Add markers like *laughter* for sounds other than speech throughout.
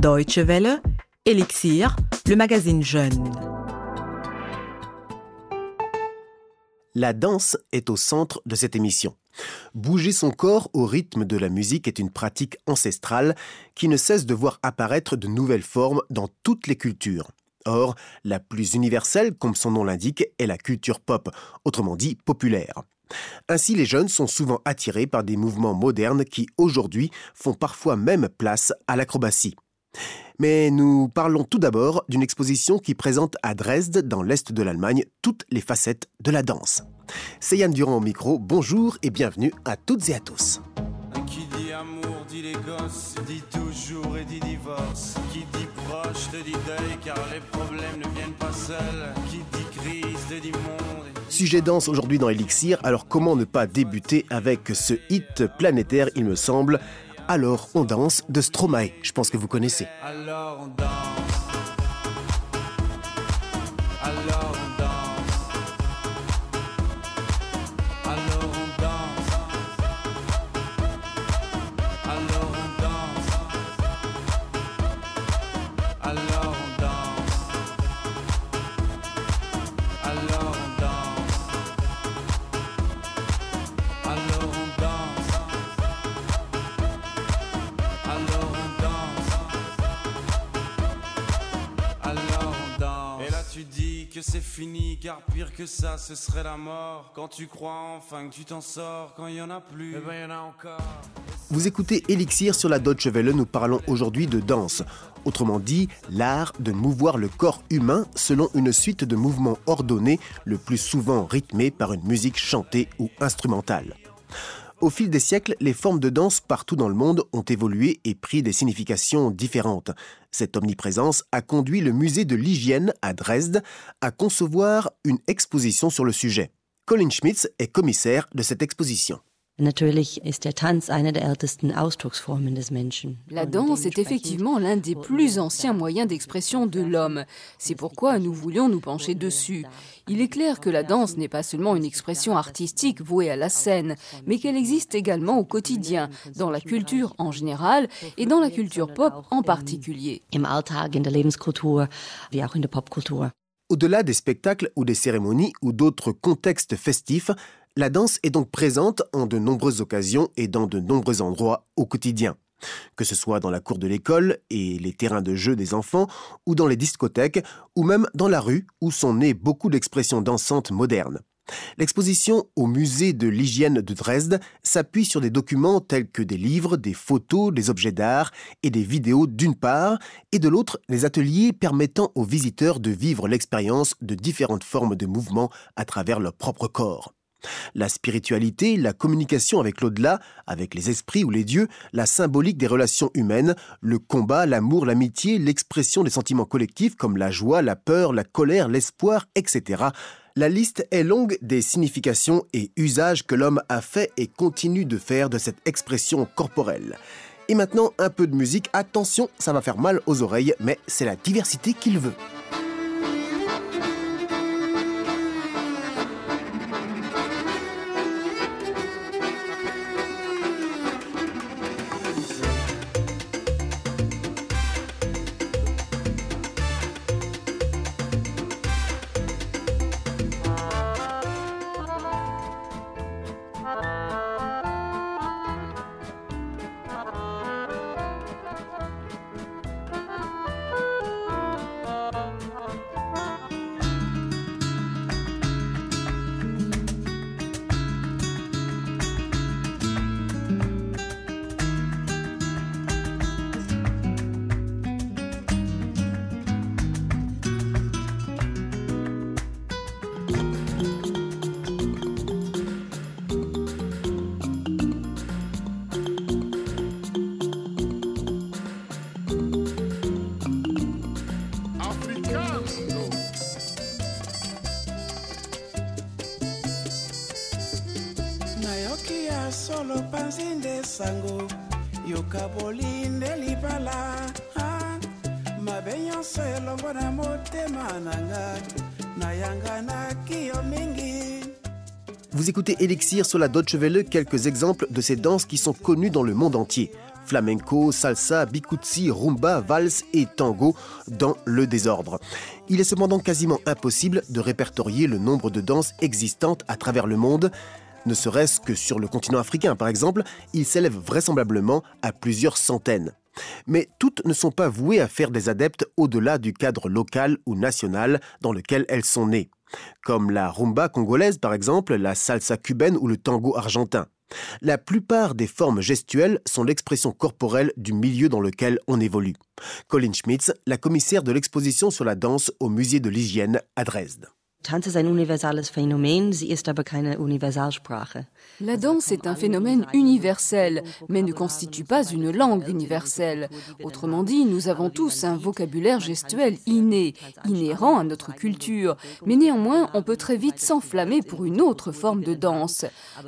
Deutsche Welle, Elixir, le magazine Jeune. La danse est au centre de cette émission. Bouger son corps au rythme de la musique est une pratique ancestrale qui ne cesse de voir apparaître de nouvelles formes dans toutes les cultures. Or, la plus universelle, comme son nom l'indique, est la culture pop, autrement dit populaire. Ainsi, les jeunes sont souvent attirés par des mouvements modernes qui, aujourd'hui, font parfois même place à l'acrobatie. Mais nous parlons tout d'abord d'une exposition qui présente à Dresde, dans l'est de l'Allemagne, toutes les facettes de la danse. C'est Yann Durand au micro, bonjour et bienvenue à toutes et à tous. Qui dit amour dit les gosses, dit toujours et dit divorce. Qui dit proche te dit deuil car les problèmes ne viennent pas seuls. Qui dit crise te dit monde. Sujet danse aujourd'hui dans Elixir, alors comment ne pas débuter avec ce hit planétaire, il me semble Alors on danse de Stromae, je pense que vous connaissez. Tu dis que c'est fini, car pire que ça, ce serait la mort. Quand tu crois enfin que tu t'en sors, quand il y en a plus, eh ben il y en a encore. Vous écoutez Elixir sur la Deutsche Welle, nous parlons aujourd'hui de danse. Autrement dit, l'art de mouvoir le corps humain selon une suite de mouvements ordonnés, le plus souvent rythmés par une musique chantée ou instrumentale. Au fil des siècles, les formes de danse partout dans le monde ont évolué et pris des significations différentes. Cette omniprésence a conduit le musée de l'hygiène à Dresde à concevoir une exposition sur le sujet. Colin Schmitz est commissaire de cette exposition. Natürlich ist der Tanz eine der ältesten Ausdrucksformen des Menschen. La danse est effectivement l'un des plus anciens moyens d'expression de l'homme. C'est pourquoi nous voulions nous pencher dessus. Il est clair que la danse n'est pas seulement une expression artistique vouée à la scène, mais qu'elle existe également au quotidien, dans la culture en général et dans la culture pop en particulier. Im Alltag, in der Lebenskultur, wie auch in der Popkultur. Au-delà des spectacles ou des cérémonies ou d'autres contextes festifs, la danse est donc présente en de nombreuses occasions et dans de nombreux endroits au quotidien. Que ce soit dans la cour de l'école et les terrains de jeu des enfants, ou dans les discothèques, ou même dans la rue où sont nées beaucoup d'expressions dansantes modernes. L'exposition au musée de l'hygiène de Dresde s'appuie sur des documents tels que des livres, des photos, des objets d'art et des vidéos d'une part, et de l'autre, les ateliers permettant aux visiteurs de vivre l'expérience de différentes formes de mouvements à travers leur propre corps. La spiritualité, la communication avec l'au-delà, avec les esprits ou les dieux, la symbolique des relations humaines, le combat, l'amour, l'amitié, l'expression des sentiments collectifs comme la joie, la peur, la colère, l'espoir, etc. La liste est longue des significations et usages que l'homme a fait et continue de faire de cette expression corporelle. Et maintenant, un peu de musique. Attention, ça va faire mal aux oreilles, mais c'est la diversité qu'il veut. Vous écoutez Elixir sur la Deutsche Welle, quelques exemples de ces danses qui sont connues dans le monde entier. flamenco, salsa, bikutsi, rumba, valse et tango dans le désordre. Il est cependant quasiment impossible de répertorier le nombre de danses existantes à travers le monde. Ne serait-ce que sur le continent africain, par exemple, il s'élève vraisemblablement à plusieurs centaines. Mais toutes ne sont pas vouées à faire des adeptes au-delà du cadre local ou national dans lequel elles sont nées, comme la rumba congolaise par exemple, la salsa cubaine ou le tango argentin. La plupart des formes gestuelles sont l'expression corporelle du milieu dans lequel on évolue. Colin Schmitz, la commissaire de l'exposition sur la danse au musée de l'hygiène à Dresde. La danse est un phénomène universel, mais ne constitue pas une langue universelle. Autrement dit, nous avons tous un vocabulaire gestuel inné, inhérent à notre culture, mais néanmoins, on peut très vite s'enflammer pour une autre forme de danse.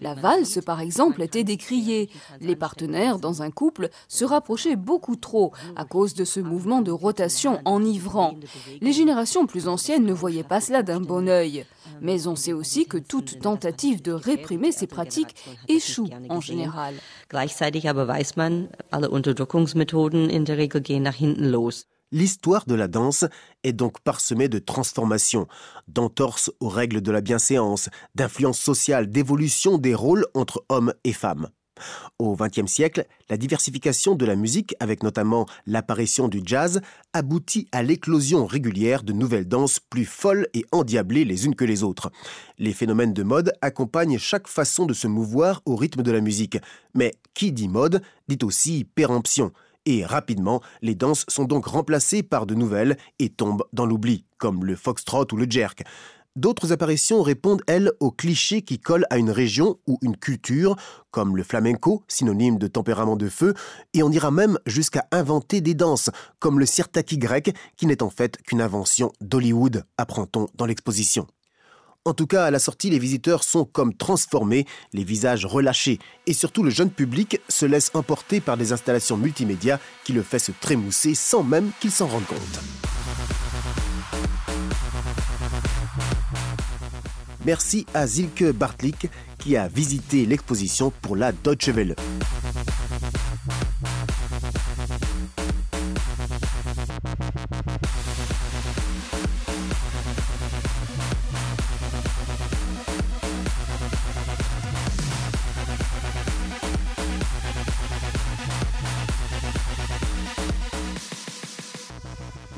La valse, par exemple, était décriée. Les partenaires dans un couple se rapprochaient beaucoup trop à cause de ce mouvement de rotation enivrant. Les générations plus anciennes ne voyaient pas cela d'un bon œil. Mais on sait aussi que toute tentative de réprimer ces pratiques échoue en général. Gleichzeitig aber weiß man, alle Unterdrückungsmethoden in der Regel gehen nach hinten los. L'histoire de la danse est donc parsemée de transformations, d'entorses aux règles de la bienséance, d'influences sociales, d'évolution des rôles entre hommes et femmes. Au XXe siècle, la diversification de la musique, avec notamment l'apparition du jazz, aboutit à l'éclosion régulière de nouvelles danses plus folles et endiablées les unes que les autres. Les phénomènes de mode accompagnent chaque façon de se mouvoir au rythme de la musique. Mais qui dit mode dit aussi péremption. Et rapidement, les danses sont donc remplacées par de nouvelles et tombent dans l'oubli, comme le foxtrot ou le jerk. D'autres apparitions répondent, elles, aux clichés qui collent à une région ou une culture, comme le flamenco, synonyme de tempérament de feu, et on ira même jusqu'à inventer des danses, comme le sirtaki grec, qui n'est en fait qu'une invention d'Hollywood, apprend-on dans l'exposition. En tout cas, à la sortie, les visiteurs sont comme transformés, les visages relâchés, et surtout le jeune public se laisse emporter par des installations multimédia qui le fait se trémousser sans même qu'il s'en rende compte. Merci à Zilke Bartlik qui a visité l'exposition pour la Deutsche Welle.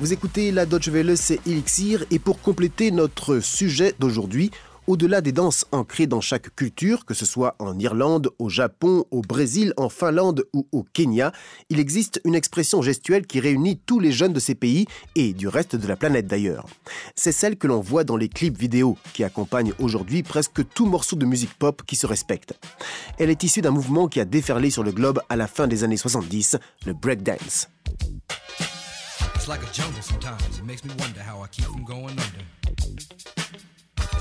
Vous écoutez la Deutsche Welle, c'est Elixir, et pour compléter notre sujet d'aujourd'hui, au-delà des danses ancrées dans chaque culture, que ce soit en Irlande, au Japon, au Brésil, en Finlande ou au Kenya, il existe une expression gestuelle qui réunit tous les jeunes de ces pays et du reste de la planète d'ailleurs. C'est celle que l'on voit dans les clips vidéo qui accompagnent aujourd'hui presque tout morceau de musique pop qui se respecte. Elle est issue d'un mouvement qui a déferlé sur le globe à la fin des années 70, le breakdance. like a jungle sometimes.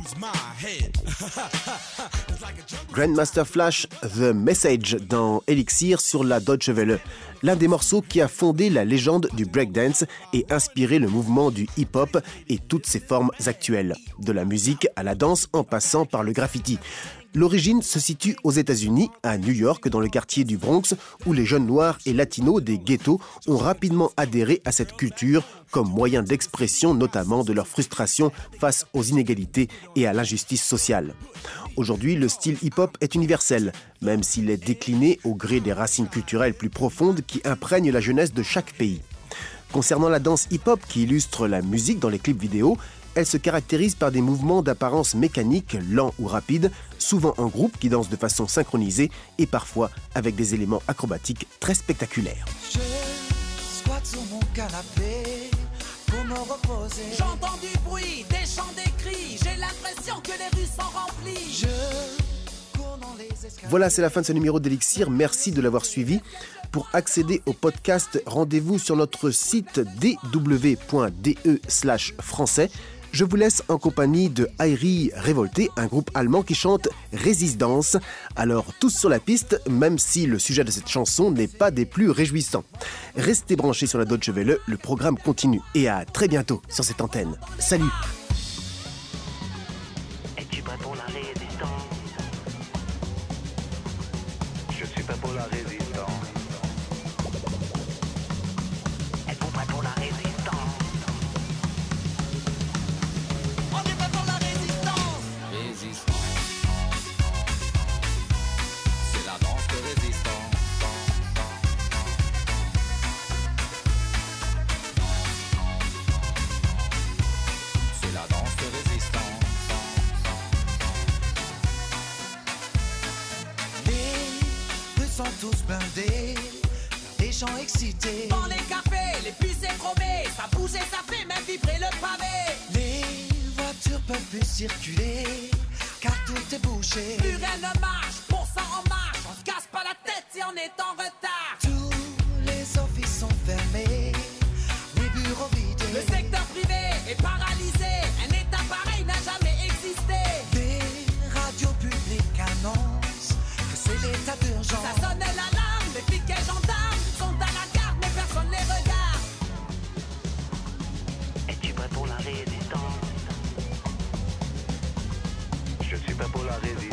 *laughs* Grandmaster Flash, The Message dans Elixir sur la Deutsche Welle, l'un des morceaux qui a fondé la légende du breakdance et inspiré le mouvement du hip-hop et toutes ses formes actuelles, de la musique à la danse en passant par le graffiti. L'origine se situe aux États-Unis, à New York, dans le quartier du Bronx, où les jeunes noirs et latinos des ghettos ont rapidement adhéré à cette culture comme moyen d'expression notamment de leur frustration face aux inégalités et à l'injustice sociale. Aujourd'hui, le style hip-hop est universel, même s'il est décliné au gré des racines culturelles plus profondes qui imprègnent la jeunesse de chaque pays. Concernant la danse hip-hop qui illustre la musique dans les clips vidéo, elle se caractérise par des mouvements d'apparence mécanique, lents ou rapides, souvent en groupe qui dansent de façon synchronisée et parfois avec des éléments acrobatiques très spectaculaires. Je squatte sur mon canapé, comme me reposer. J'entends du bruit, des chants, des cris. J'ai l'impression que les rues sont remplies. Je cours dans les escaliers. Voilà, c'est la fin de ce numéro d'Elixir. Merci de l'avoir suivi. Pour accéder au podcast, rendez-vous sur notre site dw.de slash français. Je vous laisse en compagnie de Airi Révolté, un groupe allemand qui chante Résistance. Alors tous sur la piste, même si le sujet de cette chanson n'est pas des plus réjouissants. Restez branchés sur la Deutsche Welle, le programme continue. Et à très bientôt sur cette antenne. Salut. Blindées, les gens excités. Dans les cafés, les bus écromés. Ça bouge et ça fait même vibrer le pavé. Les voitures peuvent plus circuler, car tout est bouché. Plus rien ne marche, pour ça en marche. On se casse pas la tête si on est en retard. Je suis prêt pour la résistance.